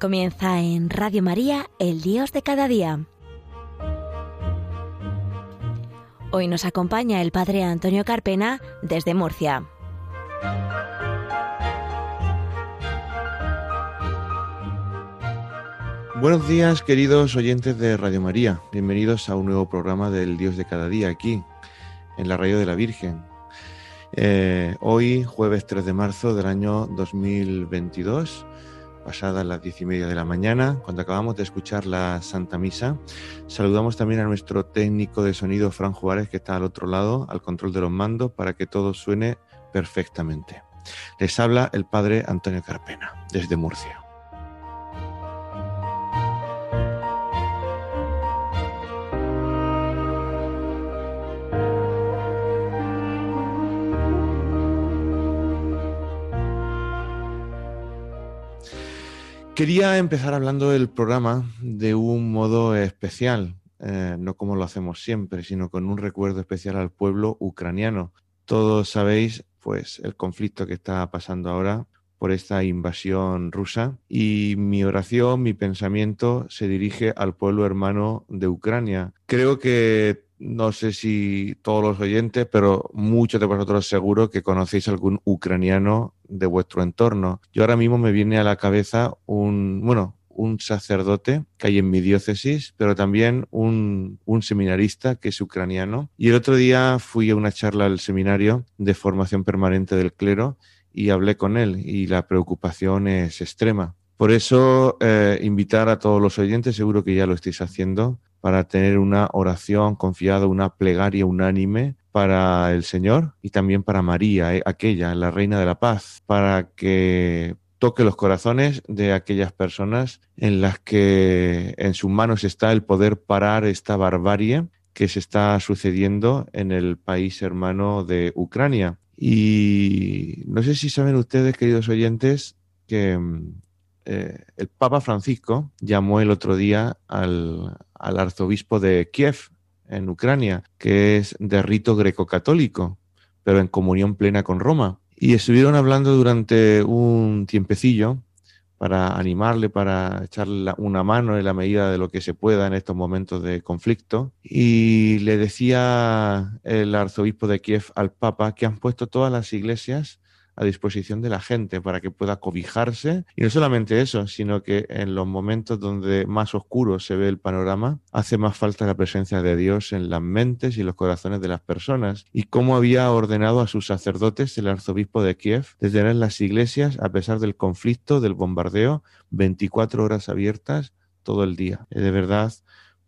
Comienza en Radio María, el Dios de cada día. Hoy nos acompaña el Padre Antonio Carpena desde Murcia. Buenos días, queridos oyentes de Radio María. Bienvenidos a un nuevo programa del Dios de cada día aquí, en la Radio de la Virgen. Eh, hoy, jueves 3 de marzo del año 2022, pasadas las diez y media de la mañana, cuando acabamos de escuchar la Santa Misa. Saludamos también a nuestro técnico de sonido, Fran Juárez, que está al otro lado, al control de los mandos, para que todo suene perfectamente. Les habla el Padre Antonio Carpena, desde Murcia. Quería empezar hablando del programa de un modo especial, eh, no como lo hacemos siempre, sino con un recuerdo especial al pueblo ucraniano. Todos sabéis, pues, el conflicto que está pasando ahora por esta invasión rusa y mi oración, mi pensamiento se dirige al pueblo hermano de Ucrania. Creo que no sé si todos los oyentes, pero muchos de vosotros seguro que conocéis algún ucraniano de vuestro entorno. Yo ahora mismo me viene a la cabeza un, bueno, un sacerdote que hay en mi diócesis, pero también un, un, seminarista que es ucraniano. Y el otro día fui a una charla al seminario de formación permanente del clero y hablé con él y la preocupación es extrema. Por eso, eh, invitar a todos los oyentes, seguro que ya lo estáis haciendo, para tener una oración confiada, una plegaria unánime para el Señor y también para María, eh, aquella, la Reina de la Paz, para que toque los corazones de aquellas personas en las que en sus manos está el poder parar esta barbarie que se está sucediendo en el país hermano de Ucrania. Y no sé si saben ustedes, queridos oyentes, que mm, eh, el Papa Francisco llamó el otro día al, al arzobispo de Kiev, en Ucrania, que es de rito greco-católico, pero en comunión plena con Roma. Y estuvieron hablando durante un tiempecillo para animarle, para echarle una mano en la medida de lo que se pueda en estos momentos de conflicto. Y le decía el arzobispo de Kiev al Papa que han puesto todas las iglesias a disposición de la gente para que pueda cobijarse. Y no solamente eso, sino que en los momentos donde más oscuro se ve el panorama, hace más falta la presencia de Dios en las mentes y los corazones de las personas. Y cómo había ordenado a sus sacerdotes, el arzobispo de Kiev, de tener las iglesias, a pesar del conflicto, del bombardeo, 24 horas abiertas todo el día. De verdad,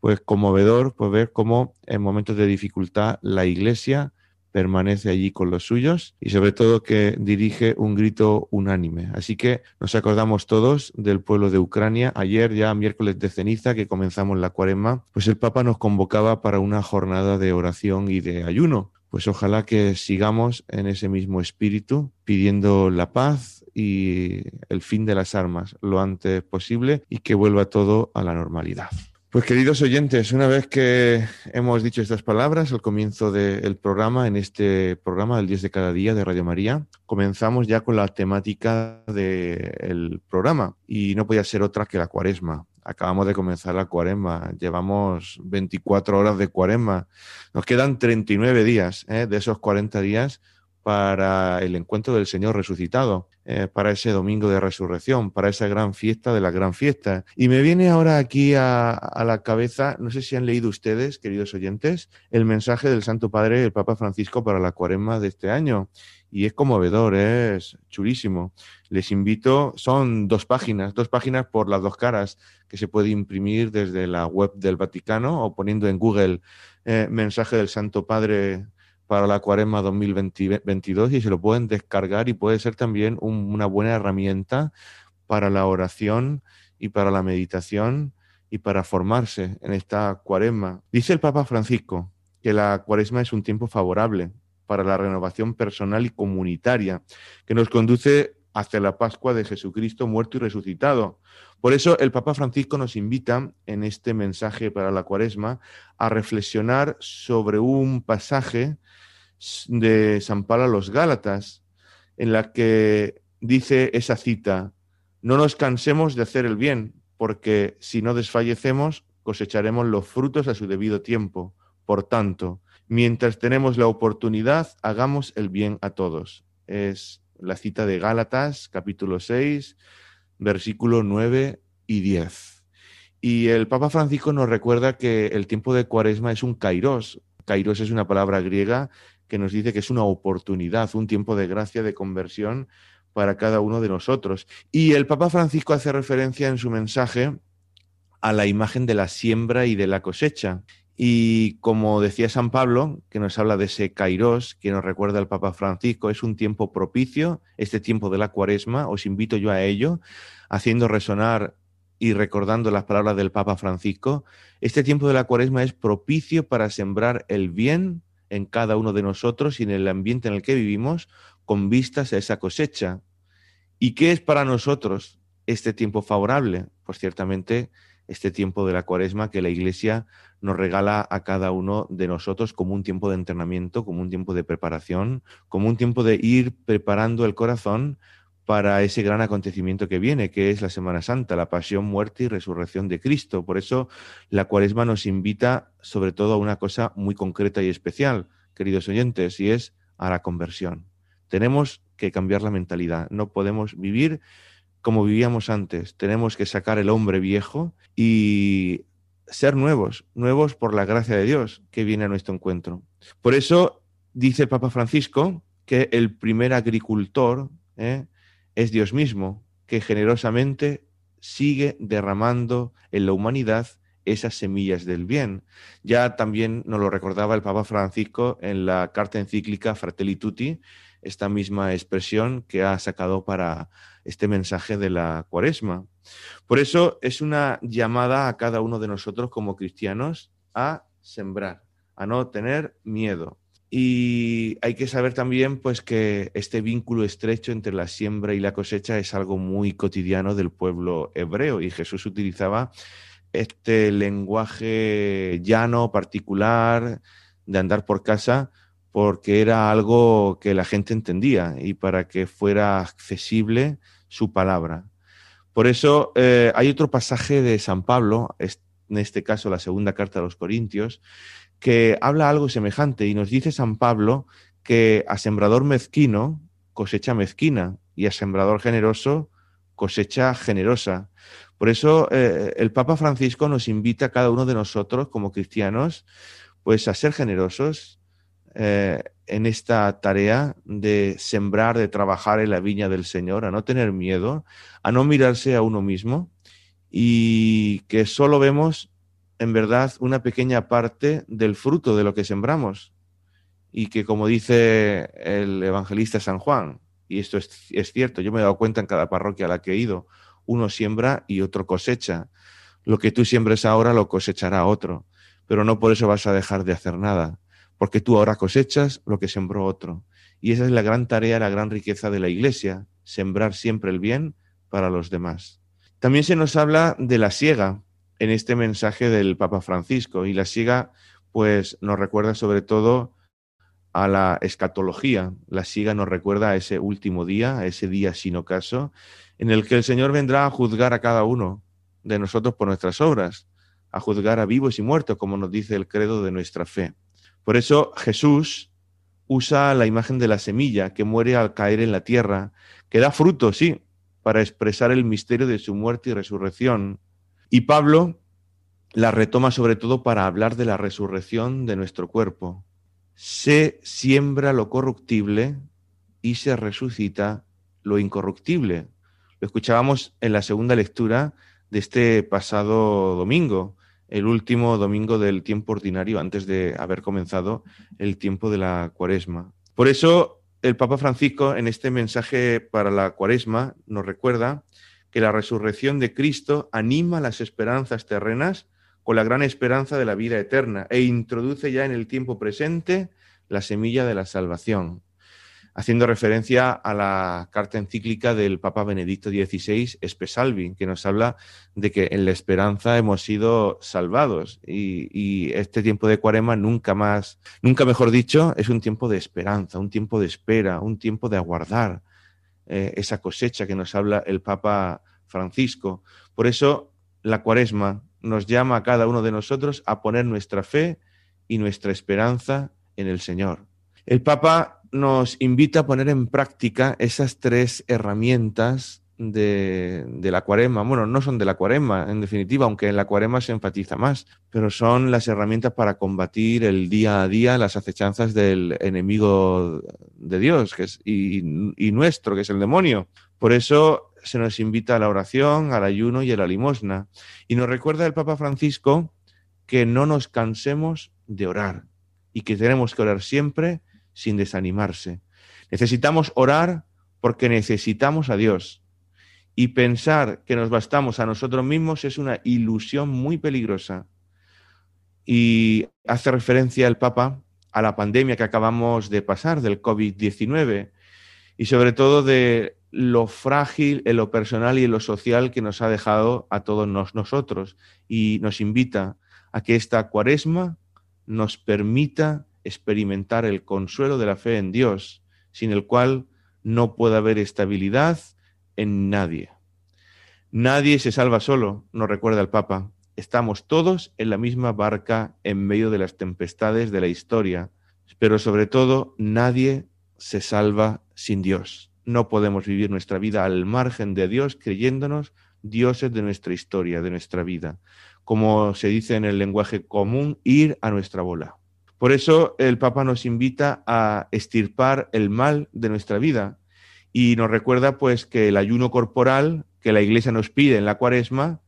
pues conmovedor pues ver cómo en momentos de dificultad la iglesia permanece allí con los suyos y sobre todo que dirige un grito unánime. Así que nos acordamos todos del pueblo de Ucrania. Ayer, ya miércoles de ceniza, que comenzamos la cuaresma, pues el Papa nos convocaba para una jornada de oración y de ayuno. Pues ojalá que sigamos en ese mismo espíritu, pidiendo la paz y el fin de las armas lo antes posible y que vuelva todo a la normalidad. Pues queridos oyentes, una vez que hemos dicho estas palabras al comienzo del programa, en este programa del 10 de cada día de Radio María, comenzamos ya con la temática del programa y no podía ser otra que la cuaresma. Acabamos de comenzar la cuaresma, llevamos 24 horas de cuaresma, nos quedan 39 días ¿eh? de esos 40 días para el encuentro del Señor resucitado, eh, para ese domingo de resurrección, para esa gran fiesta de la gran fiesta. Y me viene ahora aquí a, la cabeza, no sé si han leído ustedes, queridos oyentes, el mensaje del Santo Padre, el Papa Francisco, para la cuaresma de este año. Y es conmovedor, es chulísimo. Les invito, son dos páginas, dos páginas por las dos caras, que se puede imprimir desde la web del Vaticano o poniendo en Google eh, mensaje del Santo Padre para la cuaresma 2022 y se lo pueden descargar y puede ser también una buena herramienta para la oración y para la meditación y para formarse en esta cuaresma. Dice el Papa Francisco que la cuaresma es un tiempo favorable para la renovación personal y comunitaria que nos conduce hacia la Pascua de Jesucristo muerto y resucitado. Por eso el Papa Francisco nos invita en este mensaje para la cuaresma a reflexionar sobre un pasaje de San Pablo a los Gálatas, en la que dice esa cita, No nos cansemos de hacer el bien, porque si no desfallecemos, cosecharemos los frutos a su debido tiempo. Por tanto, mientras tenemos la oportunidad, hagamos el bien a todos. Es la cita de Gálatas, capítulo 6, versículo 9 y 10. Y el Papa Francisco nos recuerda que el tiempo de Cuaresma es un kairos. Kairos es una palabra griega que nos dice que es una oportunidad, un tiempo de gracia, de conversión para cada uno de nosotros. Y el Papa Francisco hace referencia en su mensaje a la imagen de la siembra y de la cosecha. Y como decía San Pablo, que nos habla de ese kairos, que nos recuerda el Papa Francisco, es un tiempo propicio, este tiempo de la cuaresma, os invito yo a ello, haciendo resonar y recordando las palabras del Papa Francisco, este tiempo de la cuaresma es propicio para sembrar el bien en cada uno de nosotros y en el ambiente en el que vivimos con vistas a esa cosecha. ¿Y qué es para nosotros este tiempo favorable? Pues ciertamente este tiempo de la cuaresma que la Iglesia nos regala a cada uno de nosotros como un tiempo de entrenamiento, como un tiempo de preparación, como un tiempo de ir preparando el corazón para ese gran acontecimiento que viene, que es la Semana Santa, la pasión, muerte y resurrección de Cristo. Por eso la cuaresma nos invita sobre todo a una cosa muy concreta y especial, queridos oyentes, y es a la conversión. Tenemos que cambiar la mentalidad. No podemos vivir como vivíamos antes. Tenemos que sacar el hombre viejo y ser nuevos, nuevos por la gracia de Dios que viene a nuestro encuentro. Por eso dice el Papa Francisco que el primer agricultor ¿eh? es Dios mismo, que generosamente sigue derramando en la humanidad esas semillas del bien. Ya también nos lo recordaba el Papa Francisco en la carta encíclica Fratelli Tutti, esta misma expresión que ha sacado para este mensaje de la cuaresma. Por eso es una llamada a cada uno de nosotros como cristianos a sembrar, a no tener miedo. Y hay que saber también pues que este vínculo estrecho entre la siembra y la cosecha es algo muy cotidiano del pueblo hebreo y Jesús utilizaba este lenguaje llano, particular, de andar por casa, porque era algo que la gente entendía y para que fuera accesible su palabra. Por eso eh, hay otro pasaje de San Pablo, en este caso la segunda carta de los Corintios, que habla algo semejante y nos dice San Pablo que a sembrador mezquino cosecha mezquina y a sembrador generoso cosecha generosa. Por eso eh, el Papa Francisco nos invita a cada uno de nosotros como cristianos pues a ser generosos, eh, en esta tarea de sembrar, de trabajar en la viña del Señor, a no tener miedo, a no mirarse a uno mismo y que solo vemos en verdad una pequeña parte del fruto de lo que sembramos. Y que como dice el evangelista San Juan, y esto es, es cierto, yo me he dado cuenta en cada parroquia a la que he ido, uno siembra y otro cosecha. Lo que tú siembres ahora lo cosechará otro, pero no por eso vas a dejar de hacer nada porque tú ahora cosechas lo que sembró otro. Y esa es la gran tarea, la gran riqueza de la Iglesia, sembrar siempre el bien para los demás. También se nos habla de la siega en este mensaje del Papa Francisco, y la siega pues nos recuerda sobre todo a la escatología. La siega nos recuerda a ese último día, a ese día sin ocaso, en el que el Señor vendrá a juzgar a cada uno de nosotros por nuestras obras, a juzgar a vivos y muertos, como nos dice el credo de nuestra fe. Por eso Jesús usa la imagen de la semilla que muere al caer en la tierra, que da fruto, sí, para expresar el misterio de su muerte y resurrección. Y Pablo la retoma sobre todo para hablar de la resurrección de nuestro cuerpo. Se siembra lo corruptible y se resucita lo incorruptible. Lo escuchábamos en la segunda lectura de este pasado domingo el último domingo del tiempo ordinario antes de haber comenzado el tiempo de la cuaresma. Por eso el Papa Francisco en este mensaje para la cuaresma nos recuerda que la resurrección de Cristo anima las esperanzas terrenas con la gran esperanza de la vida eterna e introduce ya en el tiempo presente la semilla de la salvación haciendo referencia a la carta encíclica del Papa Benedicto XVI, Espesalvi, que nos habla de que en la esperanza hemos sido salvados y, este tiempo de cuarema nunca más, nunca mejor dicho, es un tiempo de esperanza, un tiempo de espera, un tiempo de aguardar eh, esa cosecha que nos habla el Papa Francisco. Por eso la cuaresma nos llama a cada uno de nosotros a poner nuestra fe y nuestra esperanza en el Señor. El Papa nos invita a poner en práctica esas tres herramientas de, la cuaresma. Bueno, no son de la cuaresma, en definitiva, aunque en la cuaresma se enfatiza más, pero son las herramientas para combatir el día a día las acechanzas del enemigo de Dios que es, y nuestro, que es el demonio. Por eso se nos invita a la oración, al ayuno y a la limosna. Y nos recuerda el Papa Francisco que no nos cansemos de orar y que tenemos que orar siempre sin desanimarse. Necesitamos orar porque necesitamos a Dios. Y pensar que nos bastamos a nosotros mismos es una ilusión muy peligrosa. Y hace referencia el Papa a la pandemia que acabamos de pasar del COVID-19 y sobre todo de lo frágil en lo personal y en lo social que nos ha dejado a todos nosotros y nos invita a que esta cuaresma nos permita experimentar el consuelo de la fe en Dios, sin el cual no puede haber estabilidad en nadie. Nadie se salva solo, nos recuerda el Papa. Estamos todos en la misma barca en medio de las tempestades de la historia, pero sobre todo nadie se salva sin Dios. No podemos vivir nuestra vida al margen de Dios creyéndonos dioses de nuestra historia, de nuestra vida. Como se dice en el lenguaje común, ir a nuestra bola. Por eso el Papa nos invita a estirpar el mal de nuestra vida y nos recuerda pues que el ayuno corporal que la Iglesia nos pide en la Cuaresma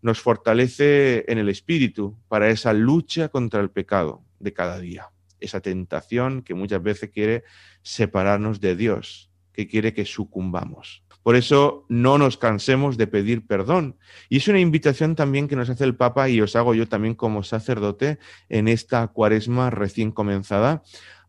nos fortalece en el espíritu para esa lucha contra el pecado de cada día, esa tentación que muchas veces quiere separarnos de Dios, que quiere que sucumbamos. Por eso no nos cansemos de pedir perdón. Y es una invitación también que nos hace el Papa y os hago yo también como sacerdote en esta cuaresma recién comenzada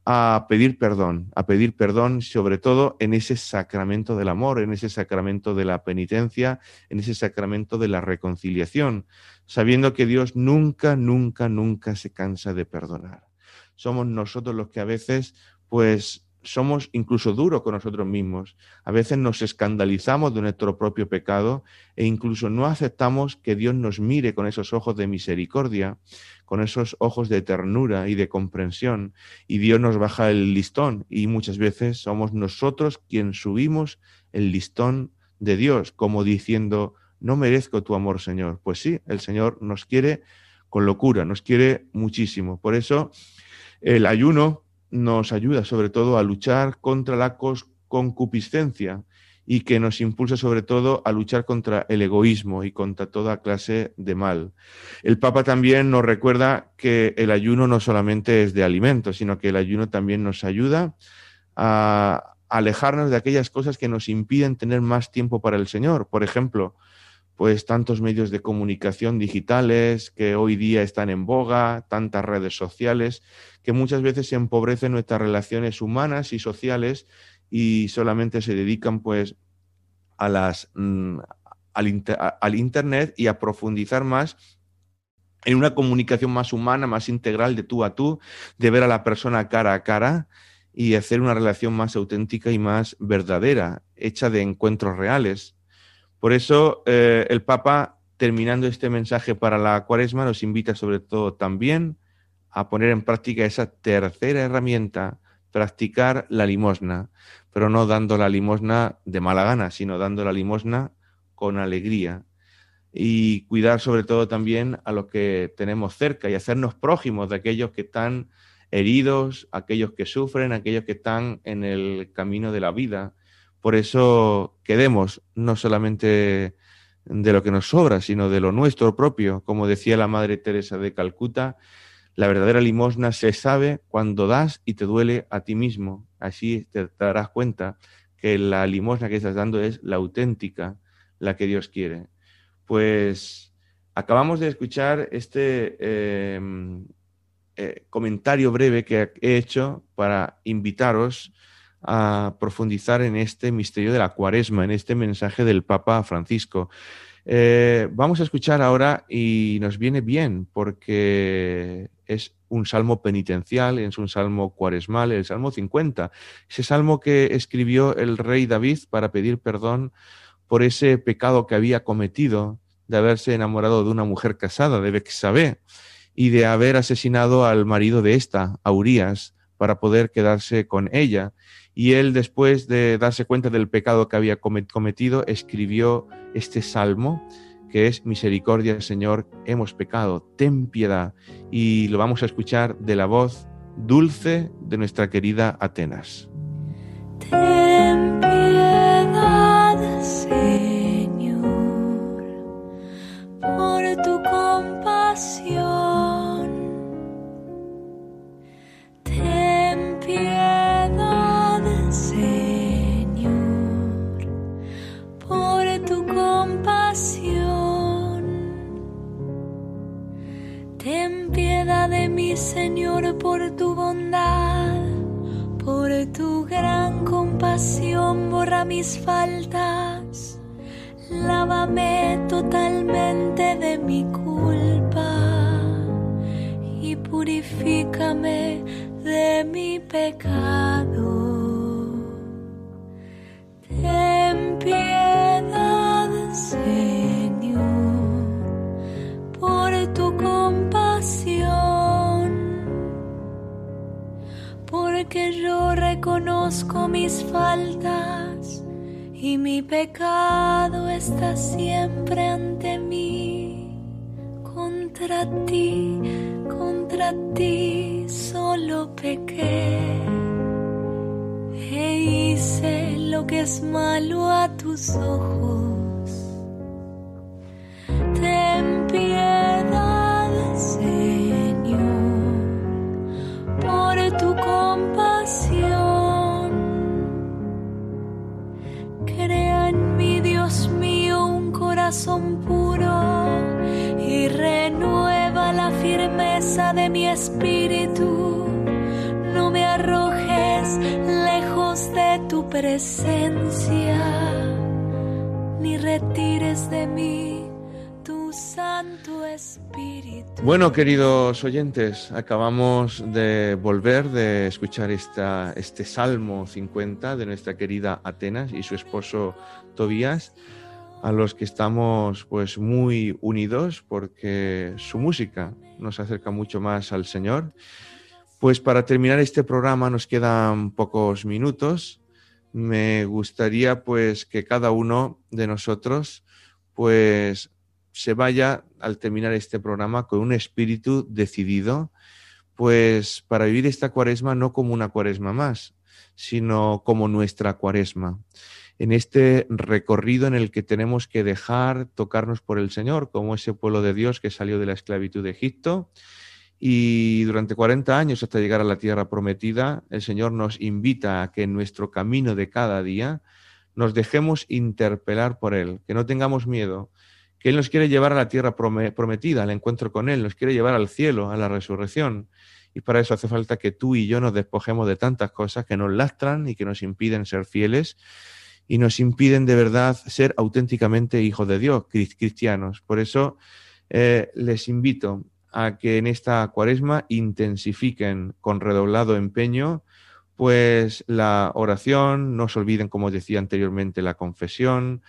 a pedir perdón, a pedir perdón sobre todo en ese sacramento del amor, en ese sacramento de la penitencia, en ese sacramento de la reconciliación, sabiendo que Dios nunca, nunca, nunca se cansa de perdonar. Somos nosotros los que a veces pues somos incluso duros con nosotros mismos. A veces nos escandalizamos de nuestro propio pecado e incluso no aceptamos que Dios nos mire con esos ojos de misericordia, con esos ojos de ternura y de comprensión. Y Dios nos baja el listón y muchas veces somos nosotros quien subimos el listón de Dios, como diciendo, no merezco tu amor, Señor. Pues sí, el Señor nos quiere con locura, nos quiere muchísimo. Por eso el ayuno nos ayuda sobre todo a luchar contra la concupiscencia y que nos impulsa sobre todo a luchar contra el egoísmo y contra toda clase de mal. El Papa también nos recuerda que el ayuno no solamente es de alimentos, sino que el ayuno también nos ayuda a alejarnos de aquellas cosas que nos impiden tener más tiempo para el Señor. Por ejemplo, pues tantos medios de comunicación digitales que hoy día están en boga, tantas redes sociales, que muchas veces empobrecen nuestras relaciones humanas y sociales y solamente se dedican pues a las, mm, al Internet y a profundizar más en una comunicación más humana, más integral de tú a tú, de ver a la persona cara a cara y hacer una relación más auténtica y más verdadera, hecha de encuentros reales. Por eso eh, el Papa, terminando este mensaje para la cuaresma, nos invita sobre todo también a poner en práctica esa tercera herramienta, practicar la limosna, pero no dando la limosna de mala gana, sino dando la limosna con alegría. Y cuidar sobre todo también a los que tenemos cerca y hacernos prójimos de aquellos que están heridos, aquellos que sufren, aquellos que están en el camino de la vida, por eso quedemos no solamente de lo que nos sobra, sino de lo nuestro propio. Como decía la Madre Teresa de Calcuta, la verdadera limosna se sabe cuando das y te duele a ti mismo. Así te darás cuenta que la limosna que estás dando es la auténtica, la que Dios quiere. Pues acabamos de escuchar este eh, eh, comentario breve que he hecho para invitaros a profundizar en este misterio de la cuaresma, en este mensaje del Papa Francisco. Eh, vamos a escuchar ahora y nos viene bien porque es un salmo penitencial, es un salmo cuaresmal, el Salmo 50, ese salmo que escribió el rey David para pedir perdón por ese pecado que había cometido de haberse enamorado de una mujer casada, de Bexabé, y de haber asesinado al marido de esta, a Urias, para poder quedarse con ella. Y él, después de darse cuenta del pecado que había cometido, escribió este salmo que es Misericordia, Señor, hemos pecado, ten piedad. Y lo vamos a escuchar de la voz dulce de nuestra querida Atenas. Ten piedad, por tu bondad, por tu gran compasión, borra mis faltas. Lávame totalmente de mi culpa y purifícame de mi pecado. Porque yo reconozco mis faltas y mi pecado está siempre ante mí. Contra ti, contra ti solo pequé e hice lo que es malo a tus ojos. Mi espíritu. No me arrojes lejos de tu presencia, ni retires de mí tu Santo Espíritu. Bueno, queridos oyentes, acabamos de volver de escuchar esta, este Salmo 50 de nuestra querida Atenas y su esposo Tobías, a los que estamos pues muy unidos porque su música nos acerca mucho más al Señor. Pues para terminar este programa nos quedan pocos minutos. Me gustaría pues que cada uno de nosotros pues se vaya al terminar este programa con un espíritu decidido, pues para vivir esta cuaresma no como una cuaresma más, sino como nuestra cuaresma. En este recorrido en el que tenemos que dejar tocarnos por el Señor, como ese pueblo de Dios que salió de la esclavitud de Egipto, y durante 40 años hasta llegar a la tierra prometida, el Señor nos invita a que en nuestro camino de cada día nos dejemos interpelar por Él, que no tengamos miedo, que Él nos quiere llevar a la tierra prometida, al encuentro con Él, nos quiere llevar al cielo, a la resurrección. Y para eso hace falta que tú y yo nos despojemos de tantas cosas que nos lastran y que nos impiden ser fieles y nos impiden de verdad ser auténticamente hijos de Dios, cristianos. Por eso eh, les invito a que en esta cuaresma intensifiquen con redoblado empeño pues la oración, no se olviden, como decía anteriormente, la confesión,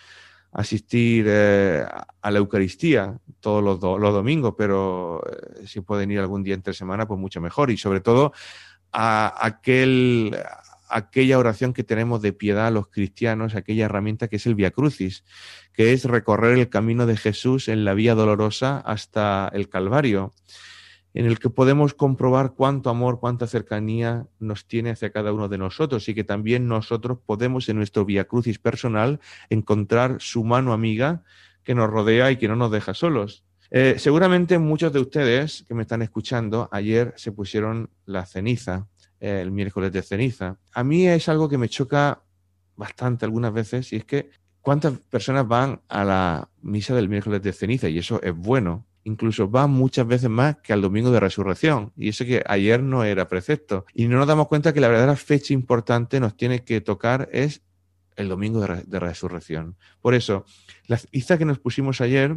asistir eh, a la Eucaristía todos los, los domingos, pero eh, si pueden ir algún día entre semana, pues mucho mejor. Y sobre todo a aquel, aquella oración que tenemos de piedad a los cristianos, aquella herramienta que es el Via Crucis, que es recorrer el camino de Jesús en la vía dolorosa hasta el Calvario en el que podemos comprobar cuánto amor, cuánta cercanía nos tiene hacia cada uno de nosotros y que también nosotros podemos en nuestro Via Crucis personal encontrar su mano amiga que nos rodea y que no nos deja solos. Eh, seguramente muchos de ustedes que me están escuchando ayer se pusieron la ceniza, el miércoles de ceniza. A mí es algo que me choca bastante algunas veces y es que cuántas personas van a la misa del miércoles de ceniza y eso es bueno, incluso va muchas veces más que al domingo de resurrección. Y eso que ayer no era precepto. Y no nos damos cuenta que la verdadera fecha importante nos tiene que tocar es el domingo de, resurrección. Por eso, la lista que nos pusimos ayer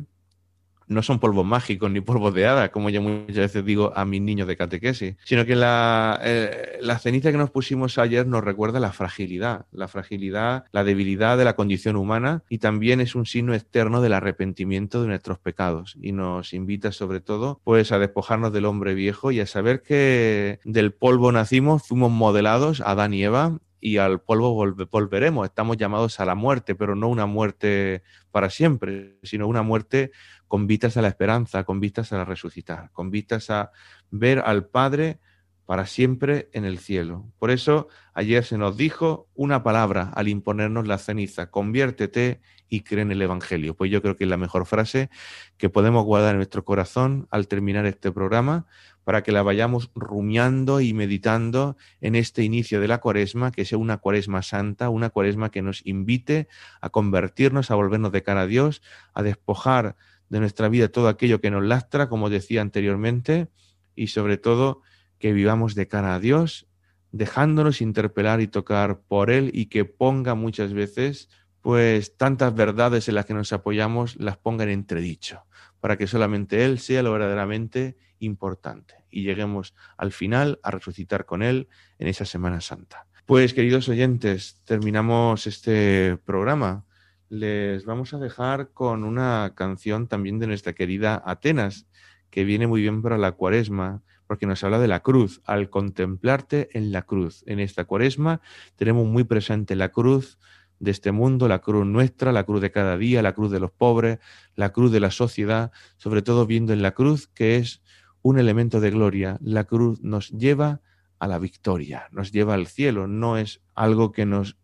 no son polvos mágicos ni polvos de hada, como yo muchas veces digo a mis niños de catequesis, sino que la, eh, la ceniza que nos pusimos ayer nos recuerda la fragilidad, la fragilidad, la debilidad de la condición humana y también es un signo externo del arrepentimiento de nuestros pecados y nos invita sobre todo pues a despojarnos del hombre viejo y a saber que del polvo nacimos, fuimos modelados, Adán y Eva, y al polvo volveremos. Estamos llamados a la muerte, pero no una muerte para siempre, sino una muerte con vistas a la esperanza, con vistas a la resucitar, con vistas a ver al Padre para siempre en el cielo. Por eso ayer se nos dijo una palabra al imponernos la ceniza, conviértete y cree en el Evangelio. Pues yo creo que es la mejor frase que podemos guardar en nuestro corazón al terminar este programa para que la vayamos rumiando y meditando en este inicio de la cuaresma, que sea una cuaresma santa, una cuaresma que nos invite a convertirnos, a volvernos de cara a Dios, a despojar de nuestra vida todo aquello que nos lastra, como decía anteriormente, y sobre todo que vivamos de cara a Dios, dejándonos interpelar y tocar por Él y que ponga muchas veces, pues tantas verdades en las que nos apoyamos, las ponga en entredicho, para que solamente Él sea lo verdaderamente importante y lleguemos al final a resucitar con Él en esa Semana Santa. Pues queridos oyentes, terminamos este programa. Les vamos a dejar con una canción también de nuestra querida Atenas, que viene muy bien para la cuaresma, porque nos habla de la cruz. Al contemplarte en la cruz, en esta cuaresma, tenemos muy presente la cruz de este mundo, la cruz nuestra, la cruz de cada día, la cruz de los pobres, la cruz de la sociedad, sobre todo viendo en la cruz que es un elemento de gloria. La cruz nos lleva a la victoria, nos lleva al cielo, no es algo que nos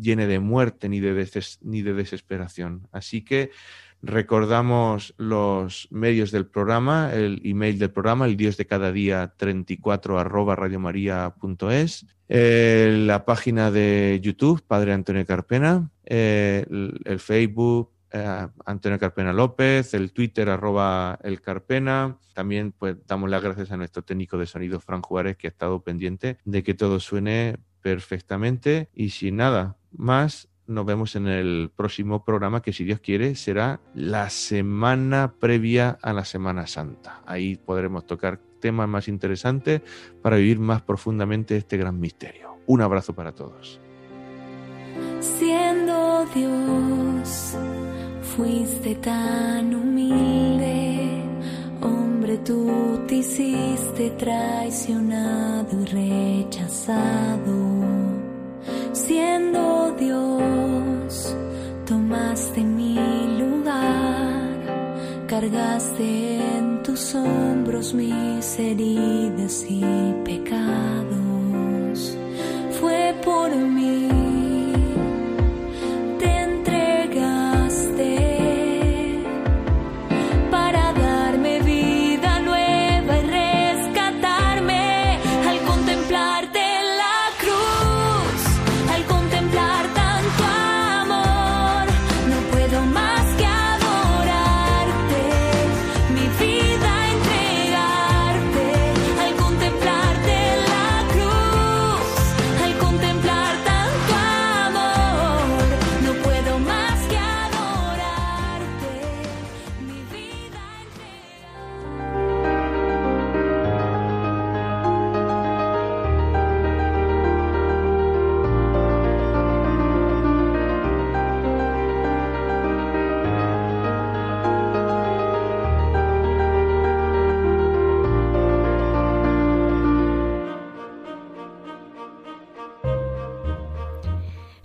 llene de muerte ni de, ni de desesperación. Así que Recordamos los medios del programa, el email del programa, el Dios de cada día 34 arroba radiomaria.es, eh, la página de YouTube, Padre Antonio Carpena, eh, el, Facebook, eh, Antonio Carpena López, el Twitter arroba el Carpena. También pues damos las gracias a nuestro técnico de sonido, Fran Juárez, que ha estado pendiente de que todo suene perfectamente. Y sin nada más, nos vemos en el próximo programa que si Dios quiere será la semana previa a la Semana Santa. Ahí podremos tocar temas más interesantes para vivir más profundamente este gran misterio. Un abrazo para todos. Siendo Dios, fuiste tan humilde, hombre tú te hiciste traicionado y rechazado siendo Dios, tomaste mi lugar, cargaste en tus hombros mis heridas y pecados. Fue por mí